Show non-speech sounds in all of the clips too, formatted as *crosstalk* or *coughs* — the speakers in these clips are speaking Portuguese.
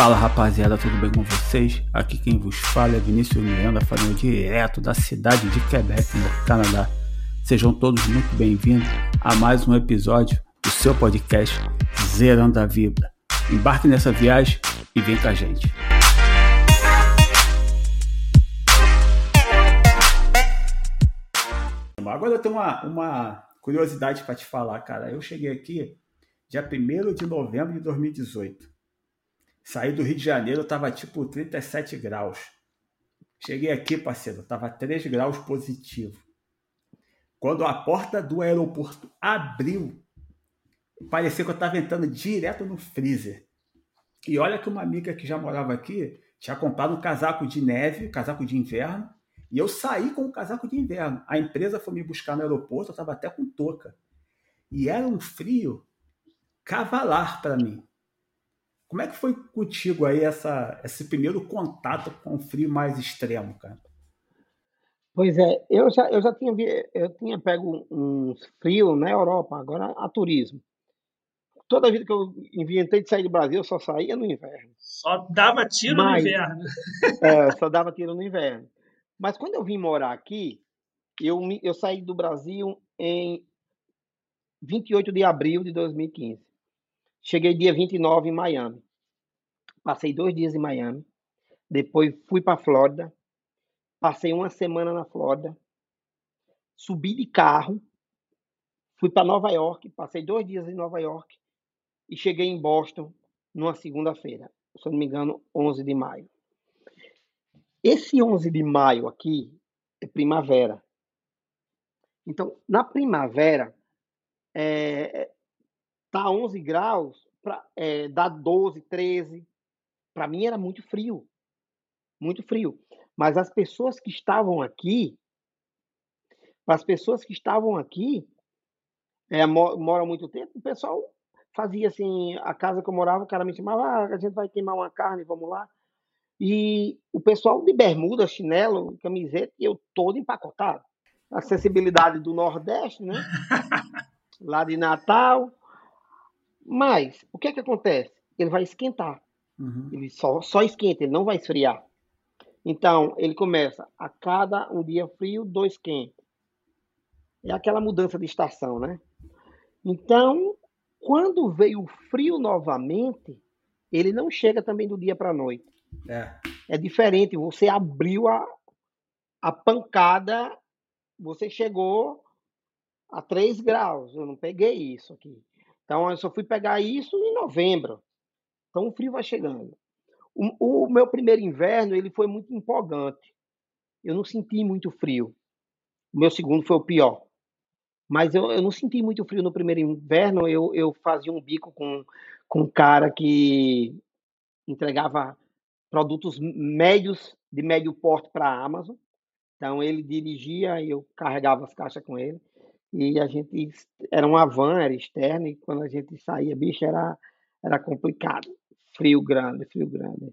Fala rapaziada, tudo bem com vocês? Aqui quem vos fala é Vinícius Miranda, falando direto da cidade de Quebec, no Canadá. Sejam todos muito bem-vindos a mais um episódio do seu podcast Zerando a Vida. Embarque nessa viagem e vem com a gente. Agora eu tenho uma, uma curiosidade para te falar, cara. Eu cheguei aqui dia 1 de novembro de 2018. Saí do Rio de Janeiro, tava tipo 37 graus. Cheguei aqui, parceiro, tava 3 graus positivo. Quando a porta do aeroporto abriu, parecia que eu estava entrando direto no freezer. E olha que uma amiga que já morava aqui tinha comprado um casaco de neve, casaco de inverno, e eu saí com o casaco de inverno. A empresa foi me buscar no aeroporto, eu estava até com touca. E era um frio cavalar para mim. Como é que foi contigo aí essa, esse primeiro contato com o frio mais extremo, cara? Pois é, eu já, eu já tinha, eu tinha pego um frio na Europa, agora a turismo. Toda a vida que eu inventei de sair do Brasil, eu só saía no inverno. Só dava tiro Mas, no inverno. *laughs* É, só dava tiro no inverno. Mas quando eu vim morar aqui, eu, eu saí do Brasil em 28 de abril de 2015. Cheguei dia 29 em Miami. Passei dois dias em Miami. Depois fui para Flórida. Passei uma semana na Flórida. Subi de carro. Fui para Nova York. Passei dois dias em Nova York. E cheguei em Boston numa segunda-feira. Se eu não me engano, 11 de maio. Esse 11 de maio aqui é primavera. Então, na primavera, é, tá 11 graus, pra, é, dá 12, 13. Para mim era muito frio. Muito frio. Mas as pessoas que estavam aqui, as pessoas que estavam aqui, é, moram muito tempo, o pessoal fazia assim, a casa que eu morava, o cara me chamava, ah, a gente vai queimar uma carne, vamos lá. E o pessoal de bermuda, chinelo, camiseta, eu todo empacotado. Acessibilidade do Nordeste, né? *laughs* Lá de Natal. Mas, o que é que acontece? Ele vai esquentar. Uhum. Ele só, só esquenta, ele não vai esfriar. Então, ele começa a cada um dia frio, dois quentes. É aquela mudança de estação, né? Então, quando veio o frio novamente, ele não chega também do dia para a noite. É. é diferente. Você abriu a, a pancada, você chegou a 3 graus. Eu não peguei isso aqui. Então, eu só fui pegar isso em novembro. Então, o frio vai chegando. O, o meu primeiro inverno, ele foi muito empolgante. Eu não senti muito frio. O meu segundo foi o pior. Mas eu, eu não senti muito frio no primeiro inverno. Eu, eu fazia um bico com, com um cara que entregava produtos médios, de médio porte para a Amazon. Então, ele dirigia e eu carregava as caixas com ele. E a gente era uma van, era externa, e quando a gente saía, bicho, era, era complicado. Frio grande, frio grande.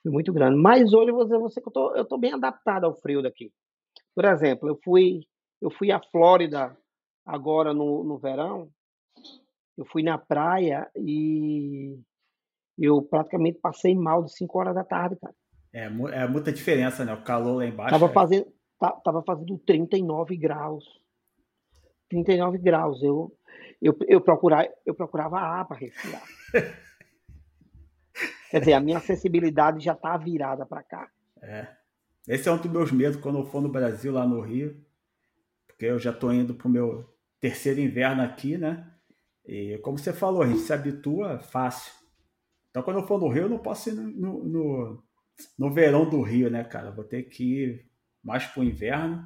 Frio muito grande. Mas hoje você, você eu tô, eu tô bem adaptado ao frio daqui. Por exemplo, eu fui eu fui à Flórida agora no, no verão. Eu fui na praia e eu praticamente passei mal de 5 horas da tarde, cara. É, é muita diferença, né? O calor lá embaixo. Tava, é... fazendo, tava fazendo 39 graus. 39 graus. Eu, eu, eu, procurava, eu procurava ar para respirar. *laughs* Quer dizer, a minha acessibilidade já está virada para cá. É. Esse é um dos meus medos quando eu for no Brasil, lá no Rio. Porque eu já estou indo para o meu terceiro inverno aqui, né? E como você falou, a gente se habitua fácil. Então, quando eu for no Rio, eu não posso ir no, no, no verão do Rio, né, cara? vou ter que ir mais pro inverno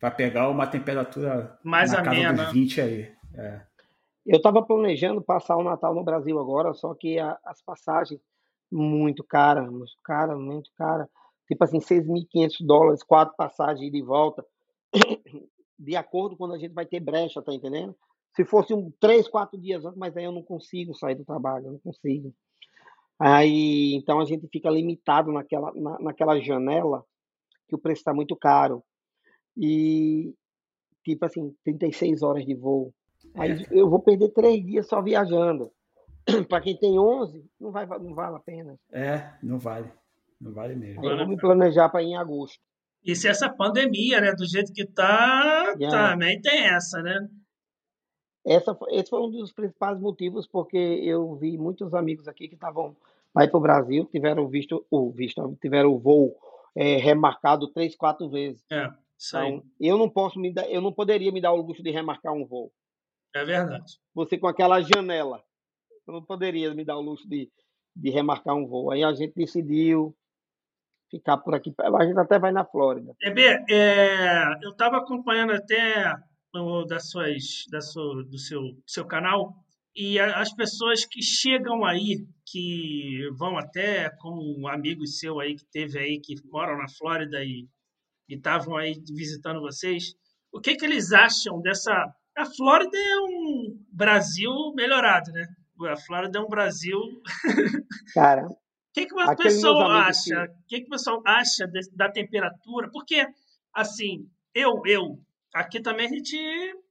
para pegar uma temperatura mais na amena. casa dos 20 aí. É. Eu estava planejando passar o Natal no Brasil agora, só que a, as passagens muito cara, muito cara, muito cara. Tipo assim, 6.500 dólares, quatro passagens de volta. *coughs* De acordo quando a gente vai ter brecha, tá entendendo? Se fosse um três, quatro dias antes, mas aí eu não consigo sair do trabalho, eu não consigo. Aí, então a gente fica limitado naquela, na, naquela janela que o preço está muito caro. E, tipo assim, 36 horas de voo. Aí é. eu vou perder três dias só viajando. *clears throat* para quem tem 11, não, vai, não vale a pena. É, não vale. Não vale mesmo. Aí eu vou me planejar para ir em agosto. E se essa pandemia, né, do jeito que tá, yeah. também tem essa, né? Essa, esse foi um dos principais motivos, porque eu vi muitos amigos aqui que estavam vai para o Brasil, tiveram visto o visto, tiveram o voo é, remarcado três, quatro vezes. É, então, eu não posso me dar, eu não poderia me dar o luxo de remarcar um voo. É verdade. Você com aquela janela, eu não poderia me dar o luxo de, de remarcar um voo. Aí a gente decidiu ficar por aqui. A gente até vai na Flórida. EB, é, eu estava acompanhando até o, das suas, da sua, do seu, seu canal e as pessoas que chegam aí, que vão até como um amigo seu aí que teve aí, que moram na Flórida e estavam aí visitando vocês, o que, que eles acham dessa. A Flórida é um Brasil melhorado, né? A Flórida é um Brasil. *laughs* Cara. O que, que o pessoal acha? O que, que o pessoal acha de, da temperatura? Porque, assim, eu, eu, aqui também a gente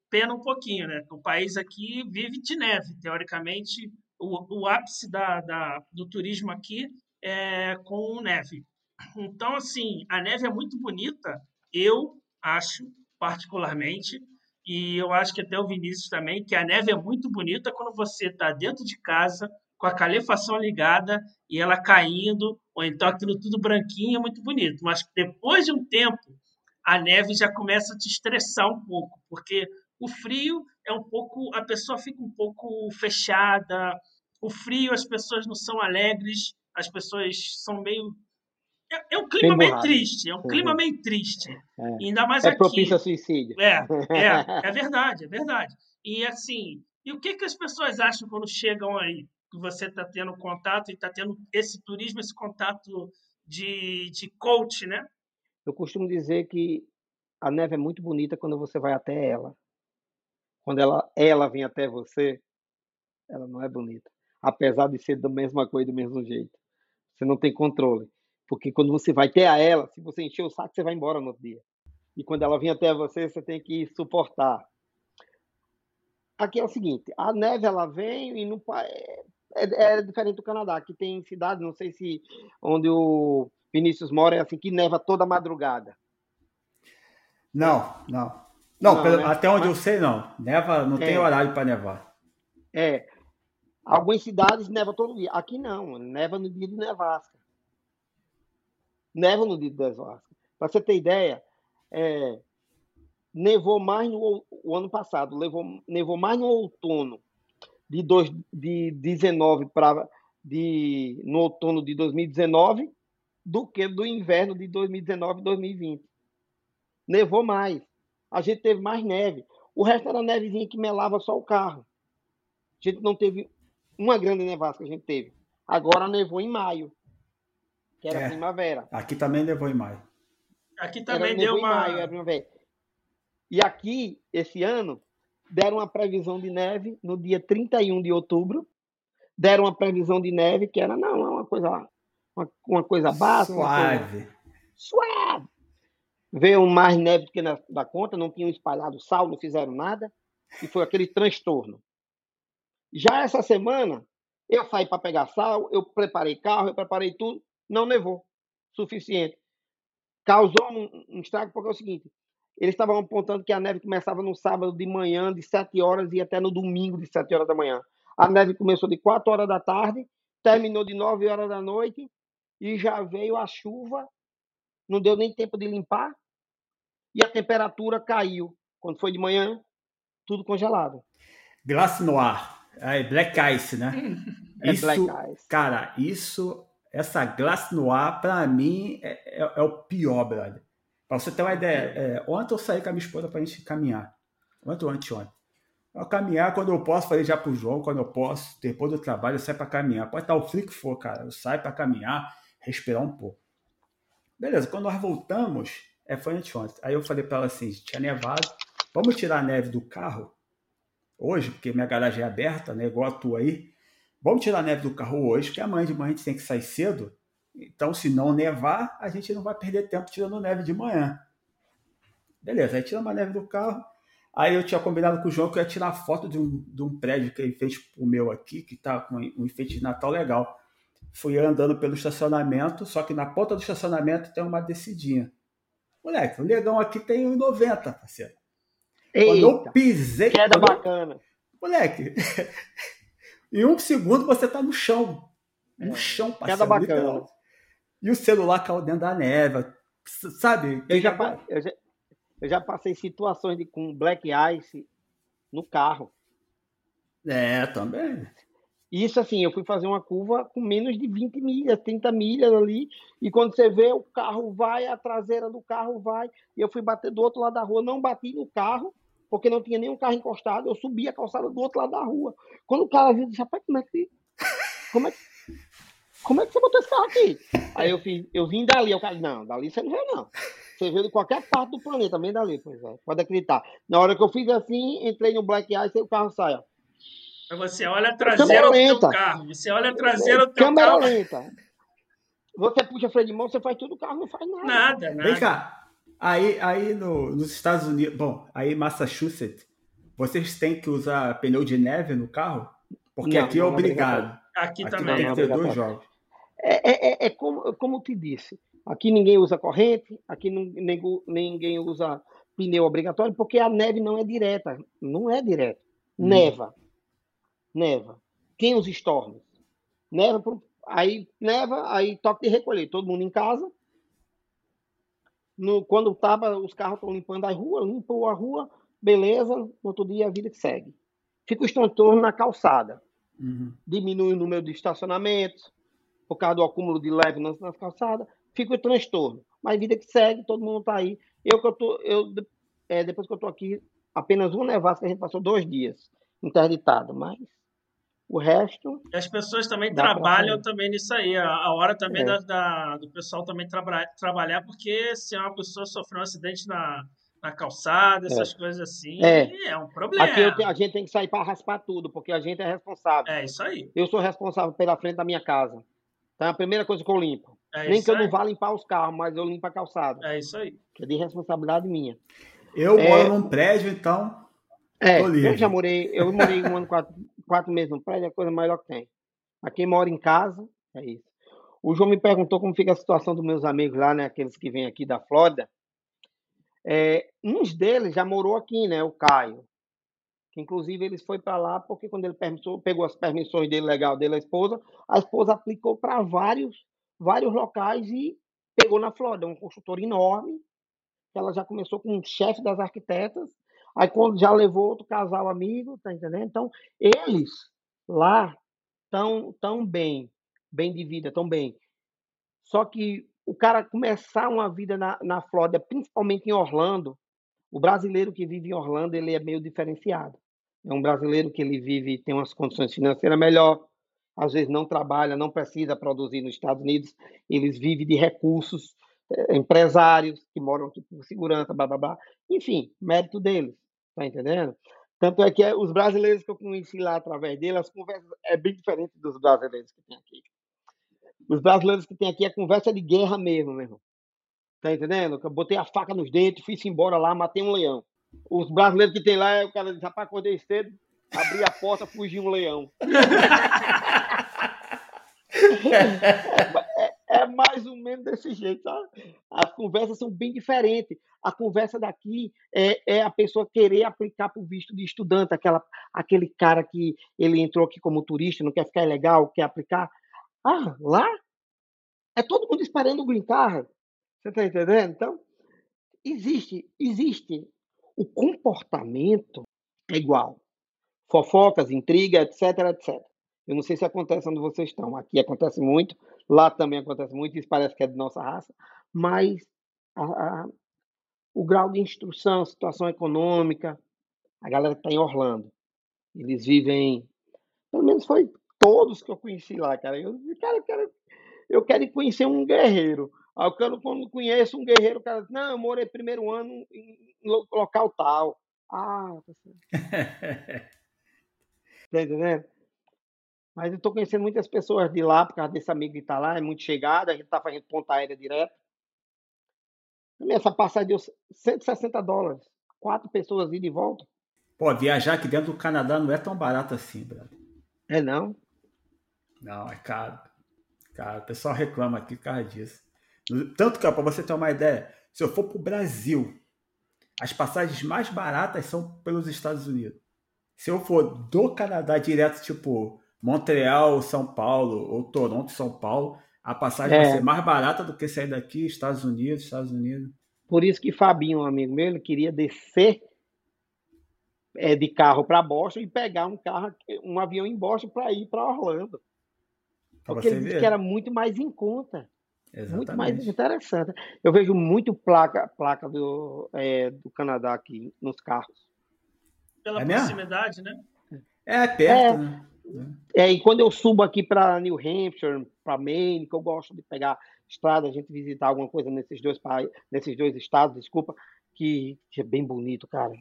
pena um pouquinho, né? O país aqui vive de neve, teoricamente, o, o ápice da, da, do turismo aqui é com neve. Então, assim, a neve é muito bonita, eu acho, particularmente, e eu acho que até o Vinícius também, que a neve é muito bonita quando você está dentro de casa, com a calefação ligada e ela caindo, ou então aquilo tudo branquinho, é muito bonito. Mas depois de um tempo, a neve já começa a te estressar um pouco, porque o frio é um pouco, a pessoa fica um pouco fechada. O frio, as pessoas não são alegres, as pessoas são meio é, é um clima meio triste, é um clima uhum. meio triste. É. Ainda mais é aqui. propício a suicídio. É, é, *laughs* é verdade, é verdade. E assim, e o que, que as pessoas acham quando chegam aí? Que você está tendo contato e está tendo esse turismo, esse contato de, de coach, né? Eu costumo dizer que a neve é muito bonita quando você vai até ela. Quando ela, ela vem até você, ela não é bonita. Apesar de ser da mesma coisa, do mesmo jeito. Você não tem controle. Porque quando você vai até a ela, se você encher o saco, você vai embora no outro dia. E quando ela vem até você, você tem que suportar. Aqui é o seguinte, a neve ela vem e não é, é, é diferente do Canadá. Aqui tem cidades, não sei se onde o Vinícius mora é assim que neva toda madrugada. Não, não. Não, não pelo, né? até onde Mas, eu sei, não. Neva, não é, tem horário para nevar. É. Algumas cidades neva todo dia. Aqui não, neva no dia de nevasca. Neva no dia de nevasca. Para você ter ideia, é, nevou mais no o ano passado, levou, nevou mais no outono de, dois, de 19 para de no outono de 2019 do que do inverno de 2019 e 2020. Nevou mais a gente teve mais neve. O resto era nevezinha que melava só o carro. A gente não teve uma grande nevasca, a gente teve. Agora nevou em maio, que era é, primavera. Aqui também nevou em maio. Aqui também era, deu uma. Maio, era primavera. E aqui, esse ano, deram uma previsão de neve no dia 31 de outubro. Deram uma previsão de neve que era, não, uma coisa, uma, uma coisa básica. Suave. Coisa, suave veio mais neve do que na, da conta, não tinham espalhado sal, não fizeram nada, e foi aquele transtorno. Já essa semana, eu saí para pegar sal, eu preparei carro, eu preparei tudo, não nevou suficiente. Causou um, um estrago, porque é o seguinte: eles estavam apontando que a neve começava no sábado de manhã, de 7 horas, e até no domingo, de 7 horas da manhã. A neve começou de 4 horas da tarde, terminou de 9 horas da noite, e já veio a chuva não deu nem tempo de limpar e a temperatura caiu. Quando foi de manhã, tudo congelado. Glace Noir, é Black Ice, né? *laughs* é isso, Black Ice. Cara, isso, essa Glace Noir, pra mim, é, é, é o pior, brother. Pra você ter uma ideia, é, ontem eu saí com a minha esposa pra gente caminhar. Ontem ou anteontem. Eu caminhar quando eu posso, falei já pro João, quando eu posso, depois do trabalho, eu saio pra caminhar. Pode estar o frio que for, cara. Eu saio pra caminhar, respirar um pouco. Beleza, quando nós voltamos, é, foi anteontem. Aí eu falei para ela assim: tinha nevado, vamos tirar a neve do carro hoje, porque minha garagem é aberta, né, igual a tua aí. Vamos tirar a neve do carro hoje, porque amanhã de manhã a gente tem que sair cedo. Então, se não nevar, a gente não vai perder tempo tirando neve de manhã. Beleza, aí tiramos a neve do carro. Aí eu tinha combinado com o João que eu ia tirar foto de um, de um prédio que ele fez o meu aqui, que tá com um enfeite de Natal legal. Fui andando pelo estacionamento, só que na ponta do estacionamento tem uma descidinha. Moleque, o negão aqui tem 1,90, parceiro. Eita, Quando eu pisei. Queda bacana. Moleque, *laughs* em um segundo você tá no chão. No é, chão, parceiro. Queda bacana. E o celular caiu dentro da neve. Sabe? Eu já, eu já, eu já passei situações de, com black ice no carro. É, também. Isso assim, eu fui fazer uma curva com menos de 20 milhas, 30 milhas ali, e quando você vê, o carro vai, a traseira do carro vai, e eu fui bater do outro lado da rua, não bati no carro, porque não tinha nenhum carro encostado, eu subi a calçada do outro lado da rua. Quando o cara viu, disse, rapaz, como é que. Como é que. Como é que você botou esse carro aqui? Aí eu, fiz, eu vim dali, o cara, não, dali você não veio, não. Você veio de qualquer parte do planeta, vem dali, pois é, pode acreditar. Na hora que eu fiz assim, entrei no Black Ice e o carro sai, ó. Você olha a traseira do teu carro. Você olha a traseira do teu Câmera carro. lenta. Você puxa freio de mão, você faz tudo, o carro não faz nada. Nada, nada. Vem cá. Aí, aí no, nos Estados Unidos, bom, aí Massachusetts, vocês têm que usar pneu de neve no carro? Porque não, aqui é, é obrigado. Aqui, aqui também. Tem que ter dois jogos. É, é, é, é como, como te disse. Aqui ninguém usa corrente, aqui ninguém, ninguém usa pneu obrigatório, porque a neve não é direta. Não é direta. Hum. Neva. Neva. Quem os storms? Neva, aí neva, aí toque de recolher. Todo mundo em casa. No, quando tava, os carros estão limpando a rua, limpou a rua, beleza, no outro dia a vida que segue. Fica o transtorno na calçada. Uhum. Diminui o número de estacionamentos, por causa do acúmulo de leve nas, nas calçadas, fica o transtorno. Mas a vida que segue, todo mundo está aí. Eu que eu tô, eu, é, depois que eu estou aqui, apenas uma nevasca, a gente passou dois dias interditado, mas o resto. As pessoas também trabalham também nisso aí. A, hora também é. da, da, do pessoal também tra trabalhar, porque se uma pessoa sofreu um acidente na, na calçada, essas é. coisas assim, é. é um problema. Aqui a gente tem que sair para raspar tudo, porque a gente é responsável. É isso aí. Eu sou responsável pela frente da minha casa. Então é a primeira coisa que eu limpo. É Nem que eu não vá limpar os carros, mas eu limpo a calçada. É isso aí. Que é de responsabilidade minha. Eu é... moro num prédio, então. É, eu já morei, eu morei um ano, quatro, quatro meses no prédio, é a coisa melhor que tem. Aqui quem mora em casa, é isso. O João me perguntou como fica a situação dos meus amigos lá, né? Aqueles que vêm aqui da Flórida. É, uns deles já morou aqui, né? O Caio. Que inclusive ele foi para lá porque quando ele pegou as permissões dele legal dele, a esposa, a esposa aplicou para vários, vários locais e pegou na Flórida, um consultor enorme. Ela já começou com o chefe das arquitetas Aí quando já levou outro casal amigo, tá entendendo? Então, eles lá estão tão bem, bem de vida, tão bem. Só que o cara começar uma vida na, na Flórida, principalmente em Orlando, o brasileiro que vive em Orlando, ele é meio diferenciado. É um brasileiro que ele vive, tem umas condições financeiras melhor, às vezes não trabalha, não precisa produzir nos Estados Unidos, eles vivem de recursos, é, empresários que moram aqui por segurança, blá, blá, blá. Enfim, mérito deles. Tá entendendo? Tanto é que é, os brasileiros que eu conheci lá através dele, as conversas é bem diferente dos brasileiros que tem aqui. Os brasileiros que tem aqui é conversa de guerra mesmo, meu irmão. Tá entendendo? Eu botei a faca nos dentes, fui embora lá, matei um leão. Os brasileiros que tem lá, o cara diz, rapaz, acordei cedo, abri a porta, fugiu um leão. *laughs* *laughs* mais ou menos desse jeito, sabe? As conversas são bem diferentes. A conversa daqui é, é a pessoa querer aplicar para o visto de estudante, aquela, aquele cara que ele entrou aqui como turista, não quer ficar legal, quer aplicar. Ah, lá é todo mundo esperando o green card. Você está entendendo? Então, existe, existe. O comportamento é igual. Fofocas, intriga, etc, etc. Eu não sei se acontece onde vocês estão. Aqui acontece muito, lá também acontece muito, isso parece que é de nossa raça, mas a, a, o grau de instrução, situação econômica, a galera que está em Orlando, eles vivem, pelo menos foi todos que eu conheci lá, cara. Eu, cara, quero, eu quero conhecer um guerreiro. Aí eu quando conheço um guerreiro, o cara diz, não, eu morei primeiro ano em local tal. Ah, tá *laughs* tá entendendo? Mas eu estou conhecendo muitas pessoas de lá, por causa desse amigo que está lá, é muito chegado, a gente está fazendo ponta aérea direto. Essa passagem deu 160 dólares. quatro pessoas indo e volta. Pô, viajar aqui dentro do Canadá não é tão barato assim, brother. É não? Não, é caro. Cara, o pessoal reclama aqui por causa disso. Tanto que, para você ter uma ideia, se eu for para o Brasil, as passagens mais baratas são pelos Estados Unidos. Se eu for do Canadá direto, tipo Montreal, São Paulo, ou Toronto, São Paulo, a passagem é. vai ser mais barata do que sair daqui, Estados Unidos, Estados Unidos. Por isso que Fabinho, um amigo meu, ele queria descer é, de carro para Boston e pegar um carro, um avião em Boston para ir para Orlando. Porque ele disse que era muito mais em conta. Exatamente. Muito mais interessante. Eu vejo muito placa, placa do, é, do Canadá aqui nos carros. Pela é proximidade, né? É, perto, é, né? É, e quando eu subo aqui para New Hampshire, para Maine, que eu gosto de pegar estrada, a gente visitar alguma coisa nesses dois nesses dois estados, desculpa, que, que é bem bonito, cara.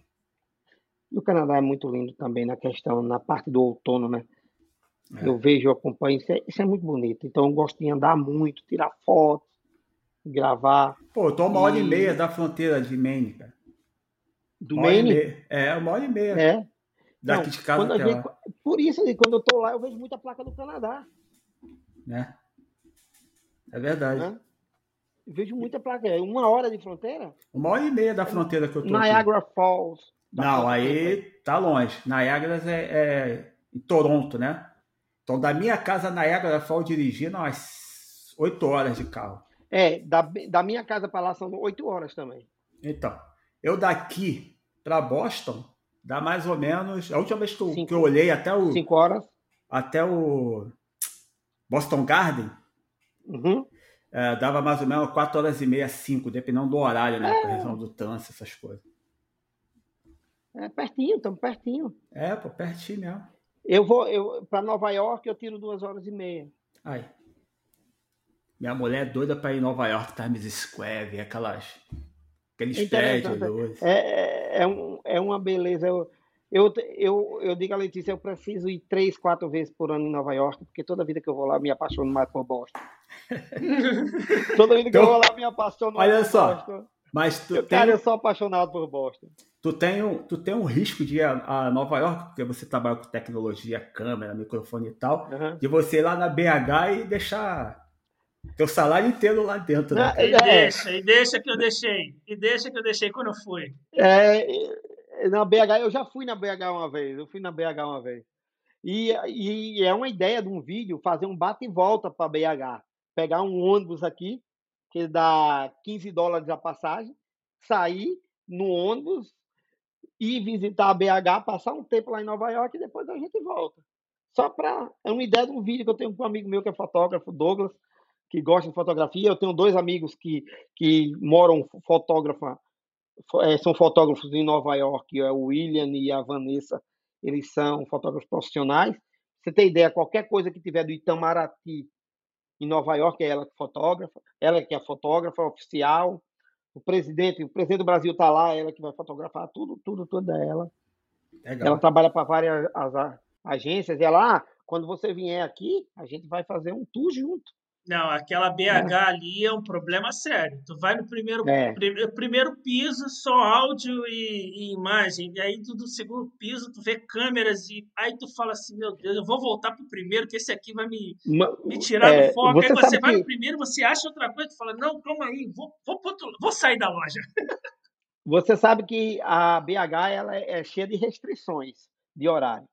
E o Canadá é muito lindo também na questão, na parte do outono, né? É. Eu vejo, eu acompanho, isso é, isso é, muito bonito. Então eu gosto de andar muito, tirar fotos, gravar. Pô, eu tô uma hora e meia da fronteira de Maine, cara. Do uma Maine? É, uma hora e meia. É. Daqui de casa até gente, lá. Por isso, quando eu tô lá, eu vejo muita placa do Canadá. É. É verdade. É. Vejo muita placa. É uma hora de fronteira? Uma hora e meia da fronteira que eu tô. Niagara aqui. Falls. Não, aí tá longe. Niagara é, é em Toronto, né? Então, da minha casa a Niagara Falls dirigindo umas 8 horas de carro. É, da, da minha casa para lá são 8 horas também. Então, eu daqui para Boston dá mais ou menos. A última vez que eu, cinco, que eu olhei até o. 5 horas. Até o Boston Garden. Uhum. É, dava mais ou menos 4 horas e meia, 5, dependendo do horário, né? É. Correção do trânsito, essas coisas. É pertinho, estamos pertinho. É, pô, pertinho mesmo. Eu vou eu, para Nova York, eu tiro duas horas e meia. Ai. Minha mulher é doida para ir em Nova York, Times Square, ver aquelas. Aqueles prédios. É, é, é, um, é uma beleza. Eu, eu, eu, eu digo a Letícia, eu preciso ir três, quatro vezes por ano em Nova York, porque toda vida que eu vou lá, eu me apaixono mais por Boston. *laughs* toda vida que então, eu vou lá, me apaixono mais olha por só, Boston. Mas tu eu, tem... Cara, eu sou apaixonado por Boston tu tem, um, tu tem um risco de ir a, a, Nova York, porque você trabalha com tecnologia, câmera, microfone e tal, uhum. de você ir lá na BH e deixar teu salário inteiro lá dentro. Né? E deixa, e deixa que eu deixei. E deixa que eu deixei quando eu fui. É, na BH, eu já fui na BH uma vez. Eu fui na BH uma vez. E, e é uma ideia de um vídeo fazer um bate e volta para BH. Pegar um ônibus aqui, que dá 15 dólares a passagem, sair no ônibus, ir visitar a BH, passar um tempo lá em Nova York e depois a gente volta. Só para. É uma ideia de um vídeo que eu tenho com um amigo meu que é fotógrafo, Douglas, que gosta de fotografia. Eu tenho dois amigos que, que moram fotógrafa, é, são fotógrafos em Nova York, é o William e a Vanessa. Eles são fotógrafos profissionais. Você tem ideia, qualquer coisa que tiver do Itamaraty em Nova York, é ela que fotógrafa, ela que é fotógrafa oficial o presidente, o presidente do Brasil está lá, ela que vai fotografar tudo, tudo, tudo é ela. Legal. Ela trabalha para várias as, agências e ela, ah, quando você vier aqui, a gente vai fazer um tour junto. Não, aquela BH é. ali é um problema sério. Tu vai no primeiro, é. primeiro, primeiro piso, só áudio e, e, imagem. E aí do segundo piso, tu vê câmeras e aí tu fala assim, meu Deus, eu vou voltar pro primeiro, que esse aqui vai me, me tirar é, do foco. Você aí você vai que... no primeiro, você acha outra coisa, tu fala, não, calma aí, vou, vou, vou sair da loja. *laughs* Você sabe que a BH ela é cheia de restrições de horário.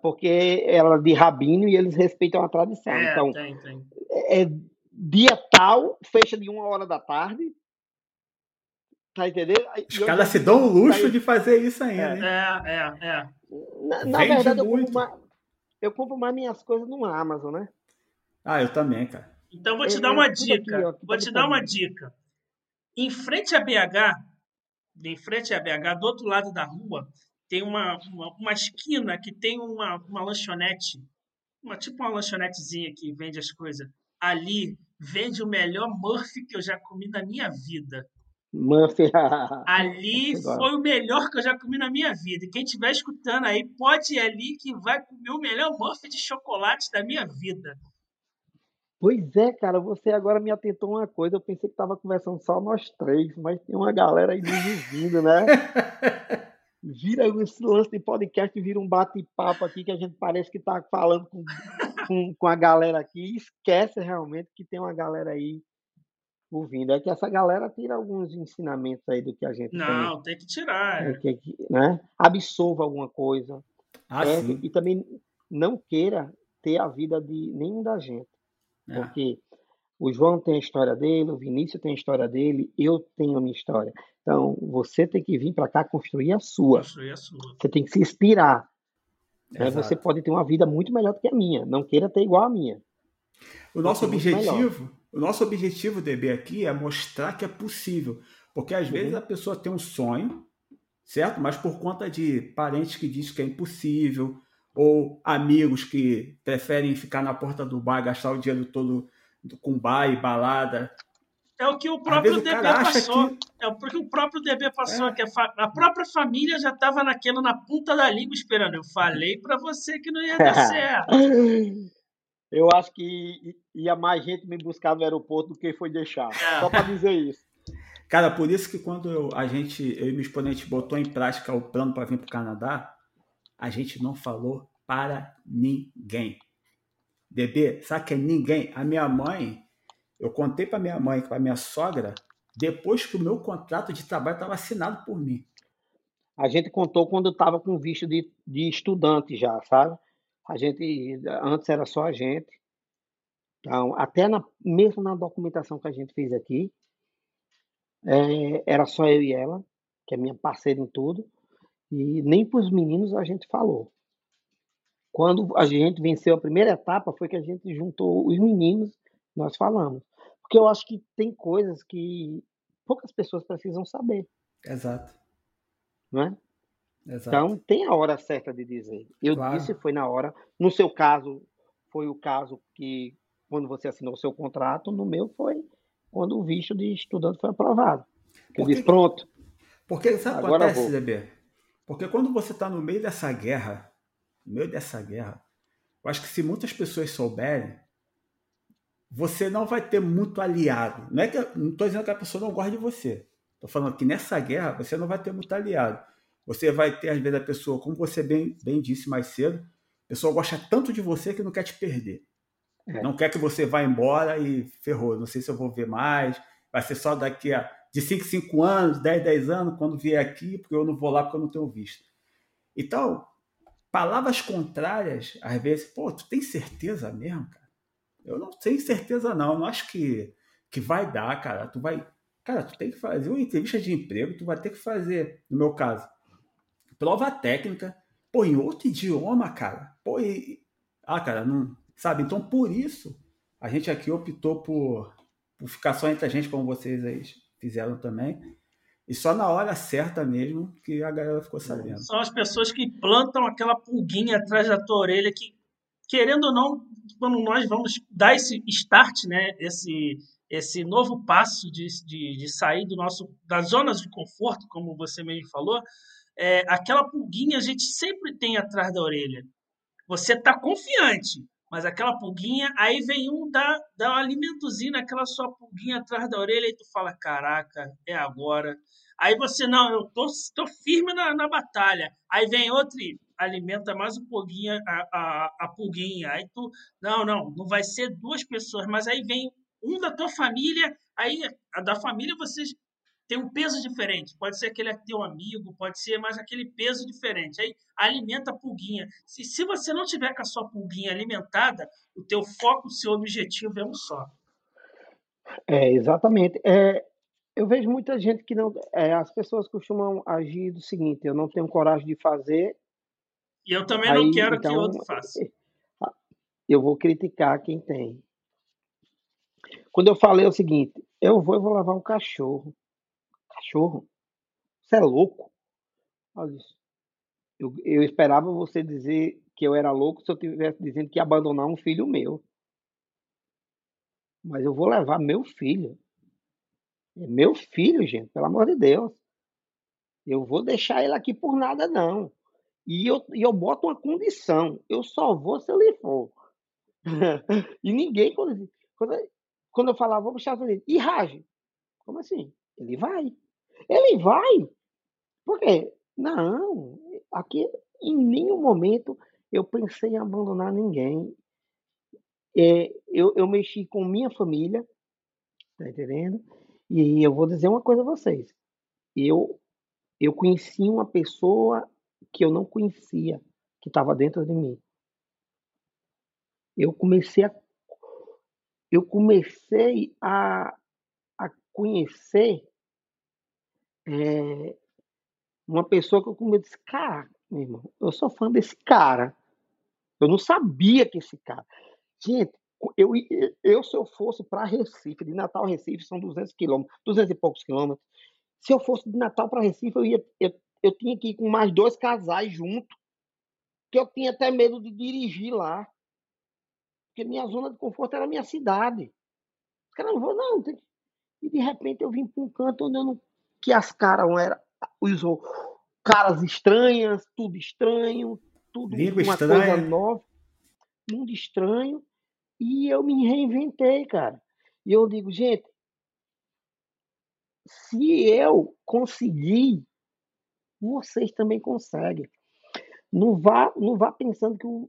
Porque ela é de rabino e eles respeitam a tradição. É, então, tem, tem. É, dia tal, fecha de uma hora da tarde. Tá entendendo? Os caras se dão o luxo de fazer isso ainda. É, né? é, é. é. Na, na verdade, eu compro, mais, eu compro, mais, minhas coisas no Amazon, né? Ah, eu também, cara. Então vou te dar uma dica. Aqui, ó, vou te dar uma dica. Em frente a BH, em frente a BH, do outro lado da rua, tem uma, uma, uma, esquina que tem uma, uma lanchonete, uma, tipo uma lanchonetezinha que vende as coisas. Ali vende o melhor Murphy que eu já comi na minha vida. Murphy. *laughs* ali *laughs* foi o melhor que eu já comi na minha vida. E quem estiver escutando aí, pode ir ali que vai comer o melhor Murphy de chocolate da minha vida. Pois é, cara, você agora me atentou uma coisa. Eu pensei que tava conversando só nós três, mas tem uma galera aí nos *laughs* ouvindo, né? Vira esse lance de podcast, vira um bate-papo aqui que a gente parece que tá falando com, com, com a galera aqui. Esquece realmente que tem uma galera aí ouvindo. É que essa galera tira alguns ensinamentos aí do que a gente Não, tem, tem que tirar. É, que, né? Absorva alguma coisa. Ah, é, e também não queira ter a vida de nenhum da gente. É. Porque o João tem a história dele, o Vinícius tem a história dele, eu tenho a minha história. Então, você tem que vir para cá construir a sua. Construir a sua. Você tem que se inspirar. Né? Você pode ter uma vida muito melhor do que a minha. Não queira ter igual a minha. O nosso objetivo, o nosso objetivo, DB, aqui é mostrar que é possível. Porque às Uhum. vezes a pessoa tem um sonho, certo? Mas por conta de parentes que dizem que é impossível, ou amigos que preferem ficar na porta do bar, gastar o dinheiro todo com bar e balada. É o que o próprio o DB passou. que. É porque o próprio DB passou, É. que a, fa- a própria família já estava naquela na ponta da língua esperando. Eu falei para você que não ia dar *laughs* certo. Eu acho que ia mais gente me buscar no aeroporto do que foi deixar. É. Só para dizer isso. *laughs* Cara, por isso que quando eu- a gente, eu e meu exponente botou em prática o plano para vir para o Canadá, a gente não falou para ninguém. DB, sabe que é ninguém? A minha mãe, eu contei para minha mãe, para minha sogra, depois que o meu contrato de trabalho estava assinado por mim. A gente contou quando estava com visto de, de estudante já, sabe? A gente, antes era só a gente. Então, até na, mesmo na documentação que a gente fez aqui, é, era só eu e ela, que é minha parceira em tudo, e nem para os meninos a gente falou. Quando a gente venceu a primeira etapa, foi que a gente juntou os meninos, nós falamos. Porque eu acho que tem coisas que poucas pessoas precisam saber, Exato. não é? Exato. Então, tem a hora certa de dizer. Eu Claro. disse foi na hora. No seu caso, foi o caso que, quando você assinou o seu contrato, no meu foi quando o visto de estudante foi aprovado. Que Eu disse, pronto. Porque sabe o que acontece. DB? Porque quando você está no meio dessa guerra, no meio dessa guerra, eu acho que se muitas pessoas souberem, você não vai ter muito aliado. Não é que não estou dizendo que a pessoa não gosta de você. Estou falando que nessa guerra você não vai ter muito aliado. Você vai ter, às vezes, a pessoa, como você bem, bem disse mais cedo, a pessoa gosta tanto de você que não quer te perder. É. Não quer que você vá embora e ferrou. Não sei se eu vou ver mais. Vai ser só daqui a de 5 5 anos, 10 10 anos, quando vier aqui, porque eu não vou lá porque eu não tenho visto. Então, palavras contrárias, às vezes, pô, tu tem certeza mesmo, cara? Eu não tenho certeza não, eu não acho que, que vai dar, cara. Tu vai, cara, tu tem que fazer uma entrevista de emprego, tu vai ter que fazer, no meu caso, prova técnica, pô, em outro idioma, cara. Pô, e, ah, cara, não, sabe? Então, por isso, a gente aqui optou por, por ficar só entre a gente, como vocês aí fizeram também. E só na hora certa mesmo que a galera ficou sabendo. São as pessoas que plantam aquela pulguinha atrás da tua orelha que, querendo ou não, quando nós vamos dar esse start, né, esse, esse novo passo de, de, de sair do nosso, das zonas de conforto, como você mesmo falou, é, aquela pulguinha a gente sempre tem atrás da orelha. Você está confiante, mas aquela pulguinha, aí vem um dar, dar um alimentozinho naquela sua pulguinha atrás da orelha e tu fala, caraca, é agora. Aí você, não, eu tô, tô firme na, na batalha. Aí vem outro e alimenta mais um pouquinho a, a, a pulguinha. Aí tu, não, não, não vai ser duas pessoas, mas aí vem um da tua família, aí a da família vocês tem um peso diferente. Pode ser aquele teu amigo, pode ser mais aquele peso diferente. Aí alimenta a pulguinha. Se, se você não tiver com a sua pulguinha alimentada, o teu foco, o seu objetivo é um só. É, exatamente. É, eu vejo muita gente que não. É, as pessoas costumam agir do seguinte: eu não tenho coragem de fazer. E eu também aí, não quero então, que outro faça. *laughs* Eu vou criticar quem tem. Quando eu falei o seguinte: eu vou, eu vou levar um cachorro. Cachorro? Você é louco? Eu, eu esperava você dizer que eu era louco se eu estivesse dizendo que ia abandonar um filho meu. Mas eu vou levar meu filho. É meu filho, gente, pelo amor de Deus. Eu vou deixar ele aqui por nada, não. E eu, e eu boto uma condição. Eu só vou se ele for. *laughs* e ninguém, quando Quando, quando eu falava, vou para os Estados e? Como assim? Ele vai. Ele vai. Por quê? Não, aqui em nenhum momento eu pensei em abandonar ninguém. É, eu, eu mexi com minha família, tá entendendo? E eu vou dizer uma coisa a vocês. Eu, eu conheci uma pessoa que eu não conhecia, que estava dentro de mim. Eu comecei a, eu comecei a, a conhecer é, uma pessoa que eu comecei, cara, meu irmão, eu sou fã desse cara. Eu não sabia que esse cara. Gente, eu, eu se eu fosse para Recife, de Natal a Recife, são 200 quilômetros, 200 e poucos quilômetros. Se eu fosse de Natal para Recife, eu, ia, eu, eu tinha que ir com mais dois casais junto, que eu tinha até medo de dirigir lá. Porque minha zona de conforto era a minha cidade. Os caras não vão, não. Tem... E de repente eu vim para um canto onde eu não. que as caras eram. Usou caras estranhas, tudo estranho, tudo Língua uma estranha. coisa nova, mundo estranho. E eu me reinventei, cara. E eu digo, gente, se eu conseguir, vocês também conseguem. Não vá, não vá pensando que o,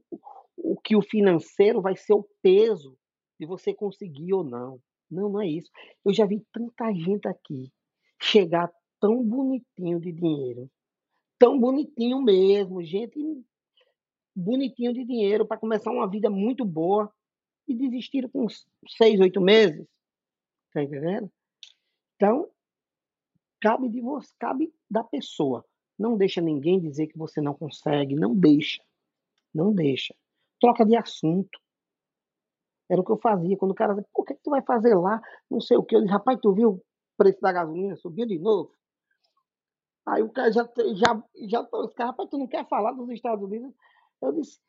o que o financeiro vai ser o peso de você conseguir ou não. Não, não é isso. Eu já vi tanta gente aqui chegar tão bonitinho de dinheiro tão bonitinho mesmo, gente bonitinho de dinheiro para começar uma vida muito boa e desistiram com seis, oito meses. Tá entendendo? Então, cabe de você, cabe da pessoa. Não deixa ninguém dizer que você não consegue, não deixa. Não deixa. Troca de assunto. Era o que eu fazia. Quando o cara dizia, o que, é que tu vai fazer lá? Não sei o que. Eu disse, rapaz, tu viu o preço da gasolina? Subiu de novo. Aí o cara já, já, já os rapaz, tu não quer falar dos Estados Unidos? Eu disse,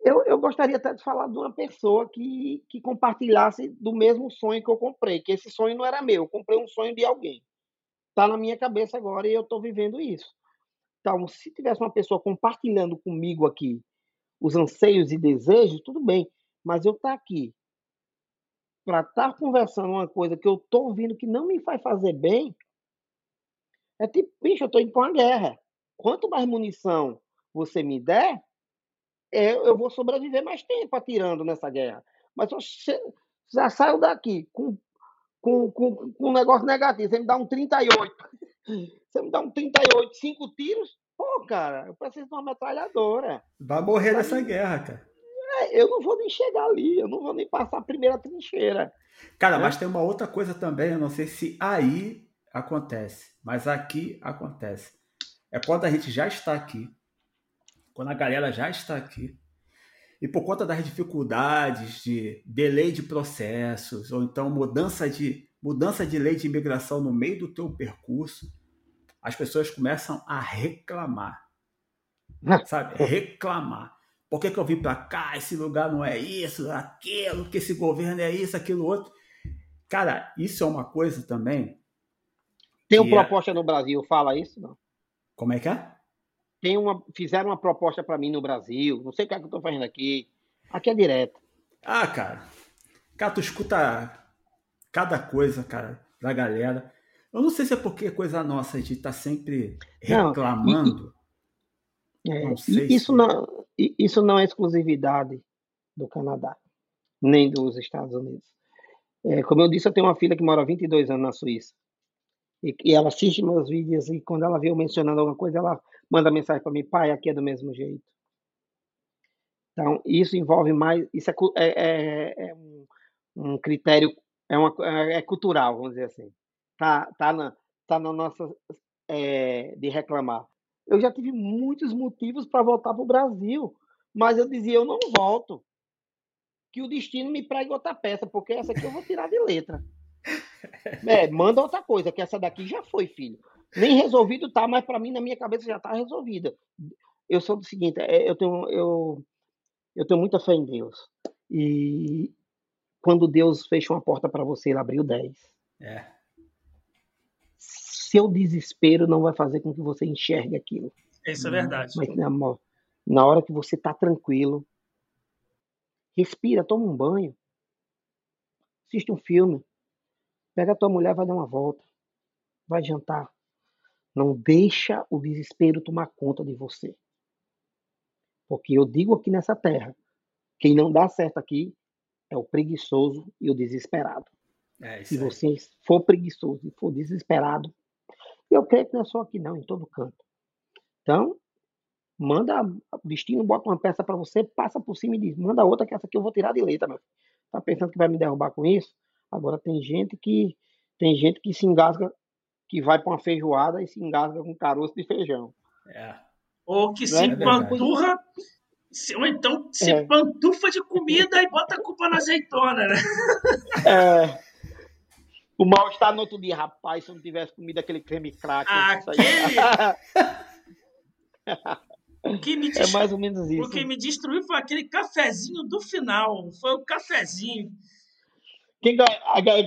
eu, eu gostaria até de falar de uma pessoa que, que compartilhasse do mesmo sonho que eu comprei, que esse sonho não era meu, eu comprei um sonho de alguém. Está na minha cabeça agora e eu estou vivendo isso. Então, se tivesse uma pessoa compartilhando comigo aqui os anseios e desejos, tudo bem. Mas eu estar tá aqui para estar tá conversando uma coisa que eu estou ouvindo que não me faz fazer bem, é tipo, bicho, eu tô indo pra uma guerra. Quanto mais munição você me der, eu, eu vou sobreviver mais tempo atirando nessa guerra. Mas você já saiu daqui com, com, com, com um negócio negativo. Você me dá um 38. Você me dá um 38, cinco tiros. Pô, cara, eu preciso de uma metralhadora. Vai morrer nessa guerra, cara. É, eu não vou nem chegar ali, eu não vou nem passar a primeira trincheira. Cara, né? mas tem uma outra coisa também, eu não sei se aí acontece, mas aqui acontece. É quando a gente já está aqui, quando a galera já está aqui, e por conta das dificuldades de delay de processos, ou então mudança de, mudança de lei de imigração no meio do teu percurso, as pessoas começam a reclamar. Sabe? *laughs* Reclamar. Por que, que eu vim para cá? Esse lugar não é isso, aquilo, que esse governo é isso, aquilo outro. Cara, isso é uma coisa também tem uma é proposta no Brasil, fala isso, não? Como é que é? Tem uma, fizeram uma proposta para mim no Brasil, não sei o que, é que eu tô fazendo aqui. Aqui é direto. Ah, cara. Cara, tu escuta cada coisa, cara, da galera. Eu não sei se é porque é coisa nossa, a gente tá sempre reclamando. Não, e, e, é, não sei isso, se... não, isso não é exclusividade do Canadá, nem dos Estados Unidos. É, como eu disse, eu tenho uma filha que mora há 22 anos na Suíça. E, e, ela assiste meus vídeos e quando ela vê eu mencionando alguma coisa, ela manda mensagem para mim, pai, aqui é do mesmo jeito. Então, isso envolve mais, isso é, é, é, é um, um, critério, é, uma, é, é cultural, vamos dizer assim. Tá, tá, na, tá na nossa, é, de reclamar. Eu já tive muitos motivos para voltar para o Brasil, mas eu dizia, eu não volto. Que o destino me pregue outra peça, porque essa aqui eu vou tirar de letra. *laughs* É, manda outra coisa, que essa daqui já foi, filho. Nem resolvido tá, mas para mim, na minha cabeça, já tá resolvida. Eu sou do seguinte, é, eu tenho, eu, eu tenho muita fé em Deus. E quando Deus fecha uma porta para você, ele abriu 10. É. Seu desespero não vai fazer com que você enxergue aquilo. Isso é verdade. Mas, amor, na hora que você tá tranquilo, respira, toma um banho assiste um filme, pega a tua mulher, vai dar uma volta, vai jantar. Não deixa o desespero tomar conta de você. Porque eu digo aqui nessa terra, quem não dá certo aqui é o preguiçoso e o desesperado. É Se você for preguiçoso e for desesperado, eu creio que não é só aqui não, em todo canto. Então, manda o destino, bota uma peça para você, passa por cima e diz, manda outra que essa aqui eu vou tirar de letra, meu. Tá pensando que vai me derrubar com isso? Agora tem gente que tem gente que se engasga, que vai para uma feijoada e se engasga com caroço de feijão. É. Ou que se é panturra, ou então se é. pantufa de comida e bota a culpa na azeitona, né? É. *laughs* O mal-estar no outro dia, rapaz, se eu não tivesse comido aquele creme crack. Aquele... *laughs* o que me destru... É mais ou menos isso. O que me destruiu foi aquele cafezinho do final. Foi o cafezinho. Quem,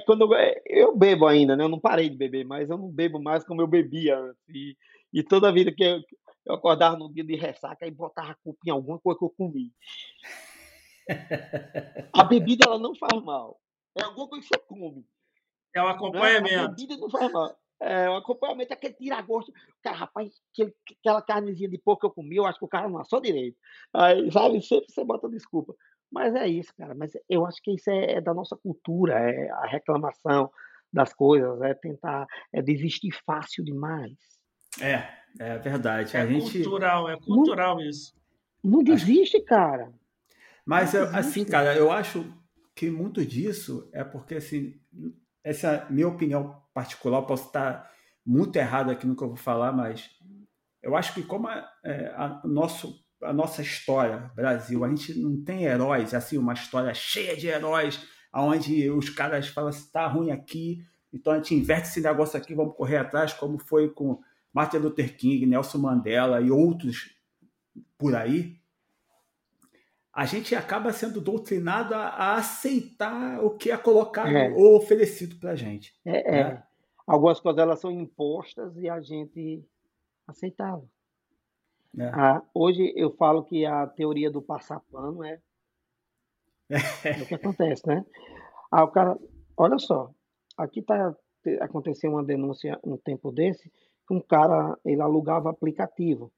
quando eu, eu, bebo ainda, né? Eu não parei de beber, mas eu não bebo mais como eu bebia antes. E, e toda vida que eu, eu acordava no dia de ressaca e botava a culpa em alguma coisa que eu comi. *laughs* A bebida ela não faz mal. É alguma coisa que você come. É um acompanhamento. Né? A bebida não faz mal. É, o acompanhamento é aquele tira-gosto. Cara, rapaz, aquele, aquela carnezinha de porco que eu comi, eu acho que o cara não assou direito. Aí, *laughs* sabe, sempre você bota desculpa. Mas é isso, cara. Mas eu acho que isso é, é da nossa cultura, é a reclamação das coisas, é tentar é desistir fácil demais. É, é verdade. É a gente... cultural, é cultural não, isso. Não desiste, cara. Mas não assim, cara, eu acho que muito disso é porque assim, essa é a minha opinião particular, posso estar muito errado aqui no que eu vou falar, mas eu acho que como a, é, a, nosso, a nossa história, Brasil, a gente não tem heróis, assim, uma história cheia de heróis, onde os caras falam assim, tá ruim aqui, então a gente inverte esse negócio aqui, vamos correr atrás, como foi com Martin Luther King, Nelson Mandela e outros por aí a gente acaba sendo doutrinado a, a aceitar o que é colocado é. ou oferecido para a gente. É, né? é, Algumas coisas elas são impostas e a gente aceitava. É. Ah, hoje eu falo que a teoria do passar pano é, *laughs* é o que acontece, né? Ah, o cara, olha só, aqui tá aconteceu uma denúncia um tempo desse, que um cara ele alugava aplicativo.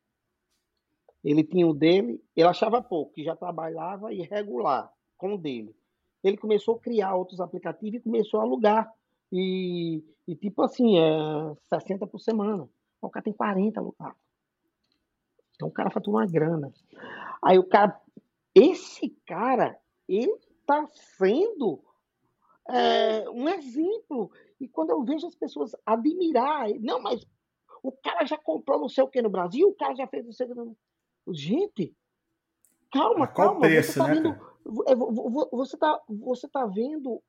Ele tinha o dele, ele achava pouco, que já trabalhava irregular com o dele. Ele começou a criar outros aplicativos e começou a alugar. E, e tipo assim, é 60 por semana. O cara tem 40 alugados. Então o cara fatura uma grana. Aí o cara, esse cara, ele está sendo é, um exemplo. E quando eu vejo as pessoas admirar, não, mas o cara já comprou não sei o que no Brasil, o cara já fez não sei o que no Gente, calma, calma. Preço, você está né, vendo, é, você tá, você tá vendo